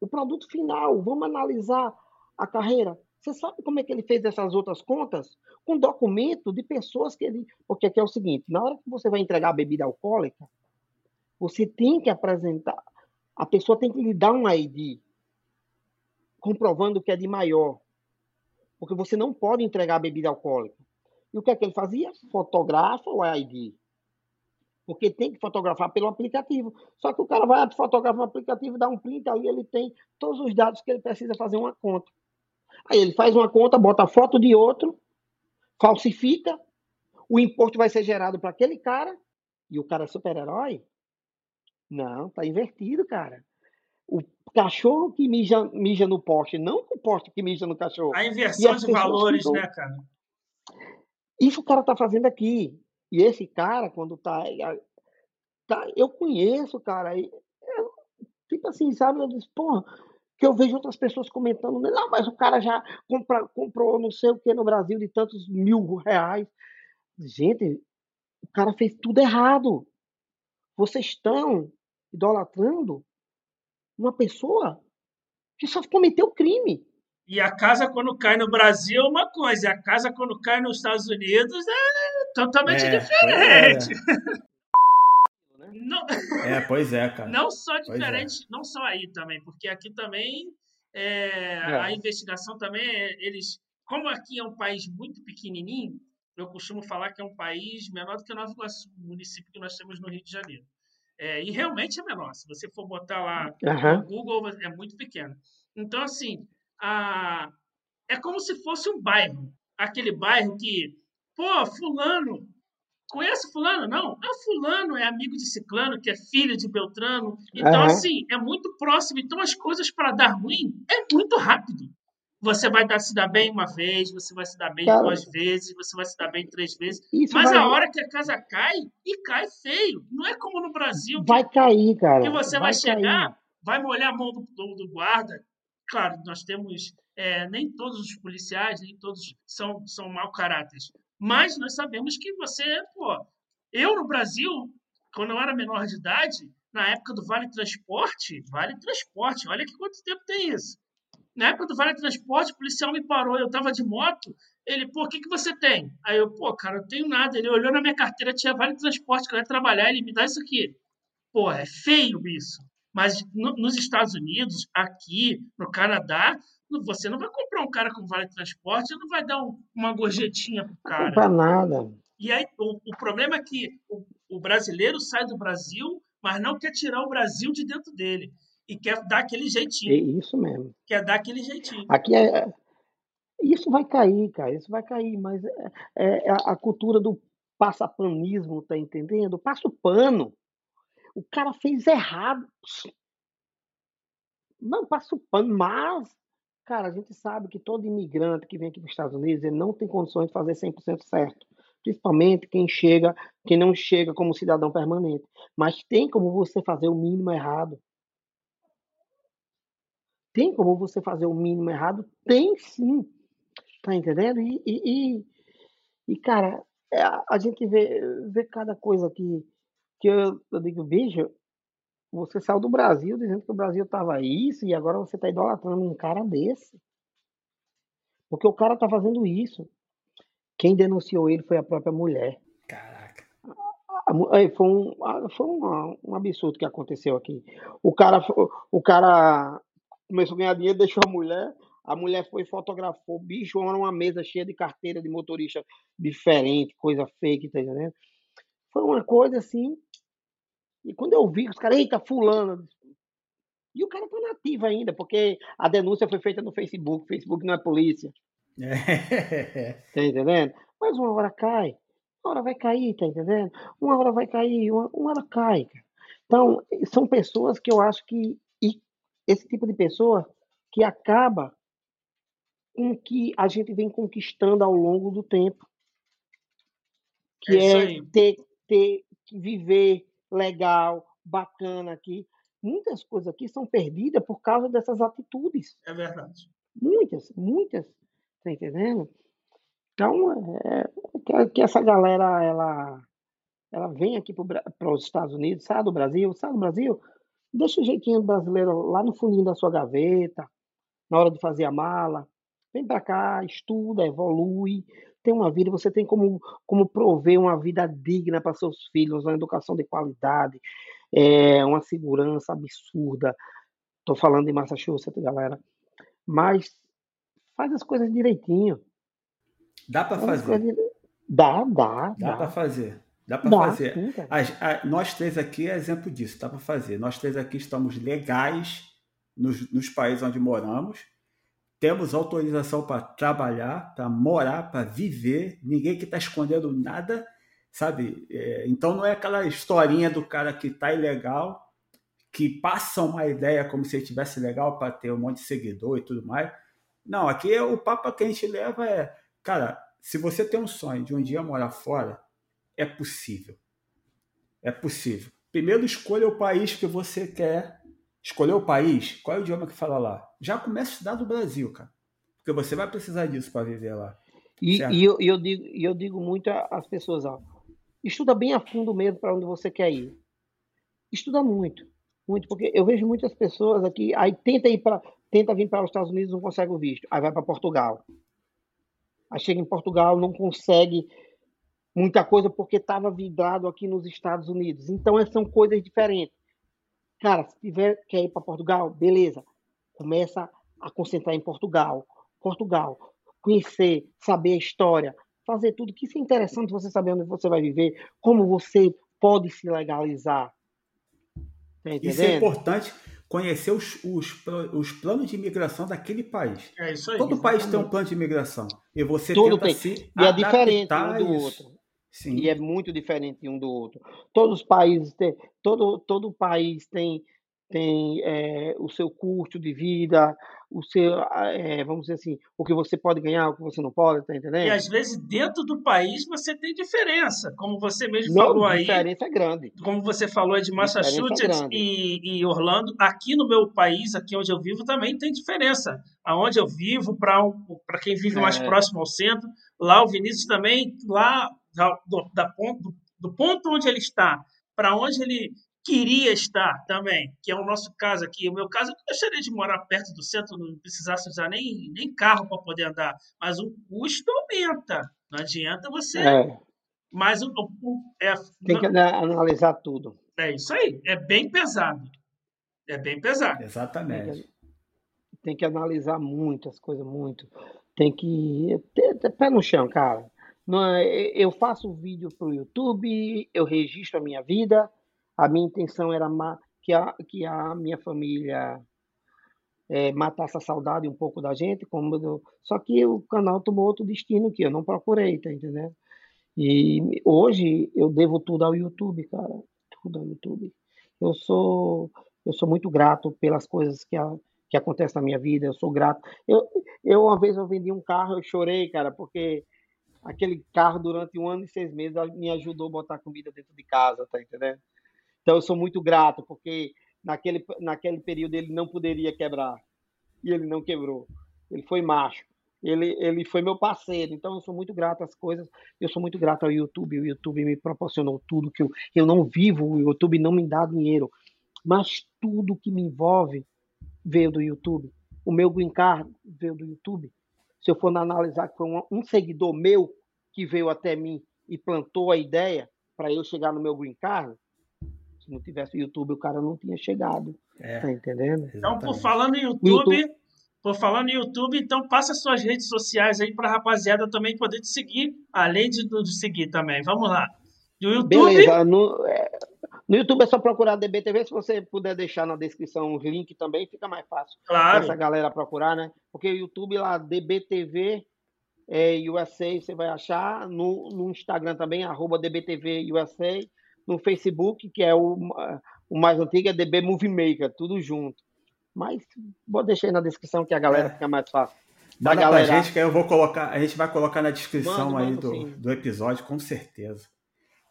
o produto final. Vamos analisar a carreira. Você sabe como é que ele fez essas outras contas? Com documento de pessoas que ele. Porque aqui é o seguinte: na hora que você vai entregar a bebida alcoólica, você tem que apresentar. A pessoa tem que lhe dar um ID comprovando que é de maior. Porque você não pode entregar a bebida alcoólica. E o que é que ele fazia? Fotografa o ID. Porque tem que fotografar pelo aplicativo. Só que o cara vai fotografar o aplicativo, dá um print ali, ele tem todos os dados que ele precisa fazer uma conta. Aí ele faz uma conta, bota a foto de outro, falsifica, o imposto vai ser gerado para aquele cara, e o cara é super-herói? Não, tá invertido, cara. O cachorro que mija, mija no poste, não o poste que mija no cachorro. A inversão de valores, né, cara? Isso o cara está fazendo aqui. E esse cara, quando tá, tá eu conheço, cara, e, é, tipo assim, sabe? Eu disse, porra, que eu vejo outras pessoas comentando, não, mas o cara já compra, comprou não sei o que no Brasil de tantos mil reais. Gente, o cara fez tudo errado. Vocês estão idolatrando uma pessoa que só cometeu crime. E a casa, quando cai no Brasil, é uma coisa, e a casa, quando cai nos Estados Unidos, é totalmente é, diferente. É. Não, *laughs* é, pois é, cara. Não só é. diferente, é. não só aí também, porque aqui também é, é, a investigação também, eles. Como aqui é um país muito pequenininho, eu costumo falar que é um país menor do que o município que nós temos no Rio de Janeiro. É, e realmente é menor. Se você for botar lá uhum. no Google, é muito pequeno. Então, assim, a... é como se fosse um bairro. Aquele bairro que, pô, fulano, conhece fulano? Não. Ah, fulano é amigo de ciclano, que é filho de Beltrano. Então, uhum. assim, é muito próximo. Então, as coisas para dar ruim é muito rápido. Você vai dar, se dar bem uma vez, você vai se dar bem Cara, duas vezes, você vai se dar bem três vezes. Mas vai... a hora que a casa cai, e cai feio. Não é como no Brasil. Vai que, cair, cara. Que você vai, vai chegar, vai molhar a mão do, do, do guarda. Claro, nós temos. É, nem todos os policiais, nem todos são, são mau caráteres. Mas nós sabemos que você, pô. Eu no Brasil, quando eu era menor de idade, na época do Vale Transporte, Vale Transporte, olha que quanto tempo tem isso. Na época do Vale Transporte, o policial me parou, eu tava de moto. Ele, pô, o que, que você tem? Aí eu, pô, cara, eu tenho nada. Ele olhou na minha carteira, tinha Vale Transporte, que eu ia trabalhar, ele me dá isso aqui. Pô, é feio isso. Mas no, nos Estados Unidos, aqui, no Canadá, você não vai comprar um cara com Vale Transporte e não vai dar um, uma gorjetinha pro cara. Não dá nada. E aí, o, o problema é que o, o brasileiro sai do Brasil, mas não quer tirar o Brasil de dentro dele e quer dar aquele jeitinho. É isso mesmo. Quer dar aquele jeitinho. Aqui é. Isso vai cair, cara. Isso vai cair, mas é, é, é a cultura do passapanismo, tá entendendo? Passa o pano. O cara fez errado. Não, passa o pano, mas, cara, a gente sabe que todo imigrante que vem aqui para os Estados Unidos, ele não tem condições de fazer 100% certo. Principalmente quem chega, quem não chega como cidadão permanente. Mas tem como você fazer o mínimo errado. Tem como você fazer o mínimo errado? Tem sim. Tá entendendo? E, e, e, e cara, é, a gente vê, vê cada coisa que, que eu, eu digo, bicho, você saiu do Brasil dizendo que o Brasil tava isso e agora você tá idolatrando um cara desse. Porque o cara tá fazendo isso. Quem denunciou ele foi a própria mulher. Caraca. Foi um, foi um, um absurdo que aconteceu aqui. O cara, o cara começou a ganhar dinheiro, deixou a mulher. A mulher foi e fotografou. Bicho, era uma mesa cheia de carteira de motorista diferente, coisa fake, tá entendendo? Foi uma coisa assim. E quando eu vi, os caras, eita, fulano. E o cara tá nativo ainda, porque a denúncia foi feita no Facebook. Facebook não é polícia. É. Tá entendendo? Mas uma hora cai. Uma hora vai cair, tá entendendo? Uma hora vai cair, uma, uma hora cai. Então, são pessoas que eu acho que esse tipo de pessoa que acaba com que a gente vem conquistando ao longo do tempo. Que é, é ter, ter, viver legal, bacana aqui. Muitas coisas aqui são perdidas por causa dessas atitudes. É verdade. Muitas, muitas. Tá entendendo? Então, é, que, que essa galera, ela, ela vem aqui para os Estados Unidos, sai do Brasil, sai do Brasil, Deixa o jeitinho brasileiro lá no fundinho da sua gaveta, na hora de fazer a mala. Vem para cá, estuda, evolui, tem uma vida, você tem como, como prover uma vida digna para seus filhos, uma educação de qualidade, é, uma segurança absurda. Estou falando de Massachusetts, galera. Mas faz as coisas direitinho. Dá para fazer. Dá, dá. Dá, dá. para fazer. Dá para fazer. Sim, a, nós três aqui é exemplo disso, dá para fazer. Nós três aqui estamos legais nos, nos países onde moramos, temos autorização para trabalhar, para morar, para viver, ninguém que está escondendo nada, sabe? É, então não é aquela historinha do cara que está ilegal, que passa uma ideia como se ele tivesse legal para ter um monte de seguidor e tudo mais. Não, aqui é, o papo que a gente leva é, cara, se você tem um sonho de um dia morar fora, é possível. É possível. Primeiro, escolha o país que você quer. Escolher o país, qual é o idioma que fala lá? Já começa a estudar do Brasil, cara. Porque você vai precisar disso para viver lá. E, e eu, eu, digo, eu digo muito às pessoas, ó, estuda bem a fundo mesmo para onde você quer ir. Estuda muito, muito, porque eu vejo muitas pessoas aqui, aí tenta ir para, tenta vir para os Estados Unidos, não consegue o visto, aí vai para Portugal. Aí chega em Portugal, não consegue muita coisa porque estava vidrado aqui nos Estados Unidos. Então, são coisas diferentes. Cara, se tiver quer ir para Portugal, beleza. Começa a concentrar em Portugal. Portugal. Conhecer, saber a história, fazer tudo. Que isso é interessante você saber onde você vai viver, como você pode se legalizar. Tá Isso é importante conhecer os, os, os planos de imigração daquele país. É isso aí. Todo exatamente. país tem um plano de imigração. E você Tudo tenta tem. se E é diferente adaptar um do outro. Sim. E é muito diferente um do outro. Todos os países têm, todo, todo país tem, tem é, o seu custo de vida, o seu, é, vamos dizer assim, o que você pode ganhar, o que você não pode, tá E entendendo? às vezes dentro do país você tem diferença, como você mesmo Não, falou aí, diferença é grande. como você falou de Diferença Massachusetts grande. e, e Orlando, aqui no meu país, aqui onde eu vivo, também tem diferença. Aonde eu vivo, para para quem vive mais É. próximo ao centro, lá o Vinícius também, lá da, do, da ponto, do ponto onde ele está, para onde ele queria estar também, que é o nosso caso aqui. O meu caso, eu gostaria de morar perto do centro, não precisasse usar nem, nem carro para poder andar, mas o custo aumenta. Não adianta você. É, Mas o, o- é, tem que ana- analisar tudo. é isso aí, é bem pesado. É bem pesado. Tem Exatamente. que, tem que analisar muitas coisas, muito. Tem que ter, ter pé no chão, cara. É- eu faço vídeo para o YouTube, eu registro a minha vida. A minha intenção era que a, que a minha família é, matasse a saudade um pouco da gente, como eu- só que o canal tomou outro destino que eu não procurei, tá entendendo? E hoje eu devo tudo ao YouTube, cara, tudo ao YouTube. Eu sou eu sou muito grato pelas coisas que, a, que acontecem na minha vida, eu sou grato. Eu, eu uma vez eu vendi um carro, eu chorei, cara, porque aquele carro durante um ano e seis meses me ajudou a botar comida dentro de casa, tá entendendo? Então eu sou muito grato, porque naquele, naquele período ele não poderia quebrar. E ele não quebrou. Ele foi macho. Ele, ele foi meu parceiro. Então eu sou muito grato às coisas. Eu sou muito grato ao YouTube. O YouTube me proporcionou tudo que eu, eu não vivo. O YouTube não me dá dinheiro. Mas tudo que me envolve veio do YouTube. O meu green card veio do YouTube. Se eu for analisar que foi um, um seguidor meu que veio até mim e plantou a ideia para eu chegar no meu green card, se não tivesse o YouTube, o cara não tinha chegado. É, Tá entendendo? Então, por exatamente. falando em YouTube, por falando em YouTube, então passa suas redes sociais aí para a rapaziada também poder te seguir, além de, de seguir também. Vamos lá. Do YouTube, Beleza. No, é, no YouTube é só procurar DBTV. Se você puder deixar na descrição os links também, fica mais fácil para claro. essa galera procurar, né? Porque o YouTube lá, DBTV é, USA, você vai achar. No, no Instagram também, arroba DBTV USA. No Facebook, que é o, o mais antigo, é DB Movie Maker, tudo junto. Mas vou deixar aí na descrição que a galera É. fica mais fácil. Da Manda pra galera. gente que eu vou colocar, a gente vai colocar na descrição Mando, aí mando, do, sim. do episódio, com certeza.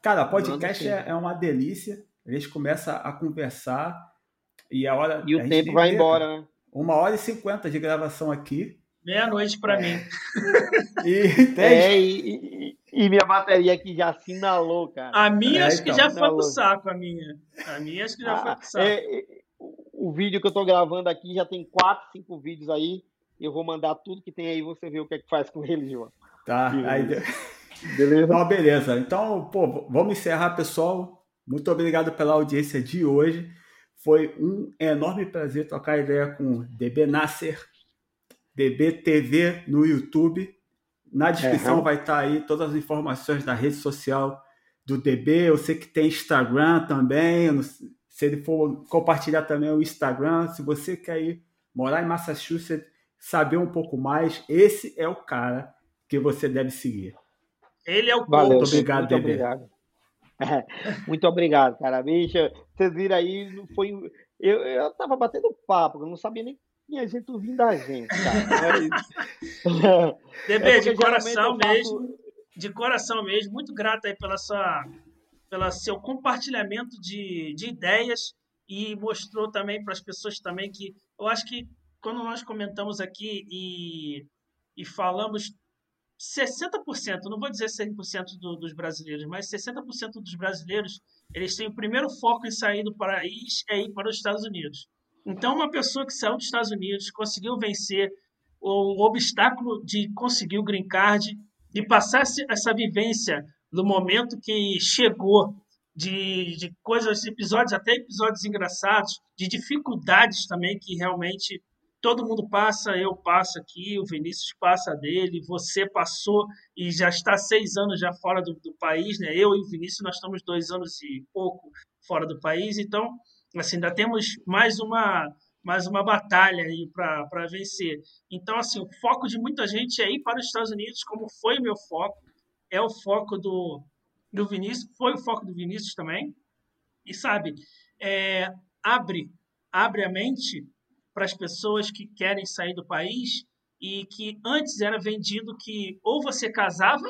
Cara, podcast Mando, é, é uma delícia. A gente começa a conversar e a hora. E o tempo vai embora, né? Uma hora e cinquenta de gravação aqui. Meia-noite para É. mim. *laughs* E tem. É, e, e- e minha bateria aqui já assinalou, cara. A minha É, acho que então. já foi pro saco, a minha. A minha acho que já foi Ah, pro saco. é, é, o o vídeo que eu tô gravando aqui já tem quatro, cinco vídeos aí. Eu vou mandar tudo que tem aí, você vê o que é que faz com ele, João. Tá, aí, Beleza? *laughs* Não, beleza. Então, pô, vamos encerrar, pessoal. Muito obrigado pela audiência de hoje. Foi um enorme prazer trocar ideia com DB Nasser, DB TV no YouTube. Na descrição É. vai estar aí todas as informações da rede social do DB. Eu sei que tem Instagram também. Se ele for compartilhar também o Instagram, se você quer ir morar em Massachusetts, saber um pouco mais, esse é o cara que você deve seguir. Ele é o Valeu, Muito coach. obrigado, muito Bebê. obrigado. É, *laughs* muito obrigado, cara. Bicha, vocês viram aí, foi. Eu, eu tava batendo papo, eu não sabia nem que tinha gente ouvindo a gente, cara. Mas- *laughs* DB, É *laughs* de coração faço- mesmo. De coração mesmo. Muito grato aí pela sua, pelo seu compartilhamento de, de ideias e mostrou também para as pessoas também que eu acho que quando nós comentamos aqui e, e falamos 60%, não vou dizer 100% do, dos brasileiros, mas 60% dos brasileiros, eles têm o primeiro foco em sair do país é ir para os Estados Unidos. Então, uma pessoa que saiu dos Estados Unidos, conseguiu vencer o obstáculo de conseguir o green card, de passar essa vivência do momento que chegou, de, de coisas, episódios, até episódios engraçados, de dificuldades também que realmente todo mundo passa, eu passo aqui, o Vinícius passa dele, você passou e já está seis anos já fora do, do país, né? Eu e o Vinícius, nós estamos dois anos e pouco fora do país, então Assim, ainda temos mais uma mais uma batalha aí para vencer. Então, assim, o foco de muita gente é ir para os Estados Unidos, como foi o meu foco, é o foco do, do Vinícius, foi o foco do Vinícius também. E sabe, é, abre, abre a mente para as pessoas que querem sair do país e que antes era vendido que ou você casava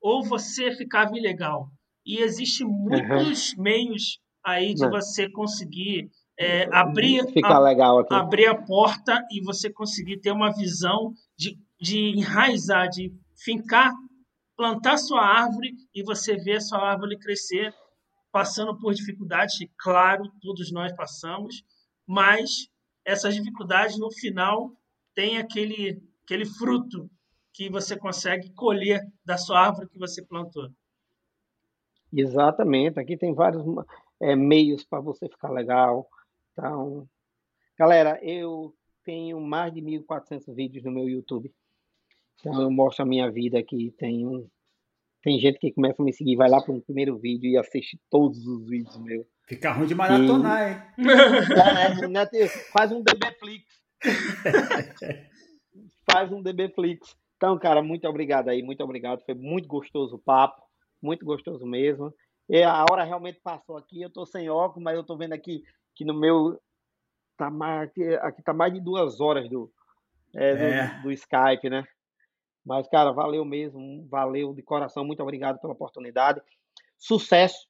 ou você ficava ilegal. E existe muitos uhum. meios aí de Não. você conseguir é, abrir, a, abrir a porta e você conseguir ter uma visão de, de enraizar, de fincar, plantar sua árvore e você ver sua árvore crescer, passando por dificuldades, claro, todos nós passamos, mas essas dificuldades no final têm aquele, aquele fruto que você consegue colher da sua árvore que você plantou. Exatamente. Aqui tem vários é, meios para você ficar legal. Então, galera, eu tenho mais de 1.400 vídeos no meu YouTube. Então, eu mostro a minha vida aqui. Tem, tem gente que começa a me seguir, vai lá para o primeiro vídeo e assiste todos os vídeos meus. Fica ruim de maratonar, hein? É, é, faz um DBFlix. faz *laughs* um DBFlix. Então, cara, muito obrigado aí, muito obrigado. Foi muito gostoso o papo, muito gostoso mesmo. E a hora realmente passou aqui. Eu tô sem óculos, mas eu tô vendo aqui que no meu tá mais aqui tá mais de duas horas do, é, é. do, do Skype, né? Mas, cara, valeu mesmo, valeu de coração, muito obrigado pela oportunidade. Sucesso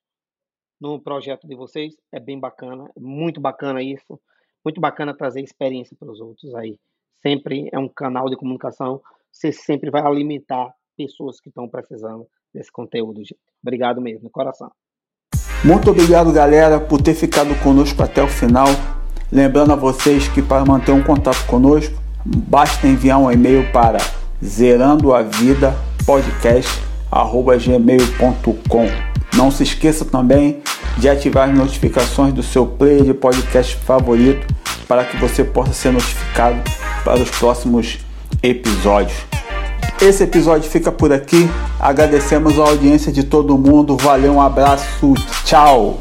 no projeto de vocês, é bem bacana, é muito bacana isso, muito bacana trazer experiência para os outros aí. Sempre é um canal de comunicação, você sempre vai alimentar pessoas que estão precisando desse conteúdo, gente. Obrigado mesmo, coração. Muito obrigado, galera, por ter ficado conosco até o final. Lembrando a vocês que para manter um contato conosco, basta enviar um e-mail para zerandoavidapodcast@gmail.com. Não se esqueça também de ativar as notificações do seu player de podcast favorito para que você possa ser notificado para os próximos episódios. Esse episódio fica por aqui. Agradecemos a audiência de todo mundo. Valeu, um abraço, tchau!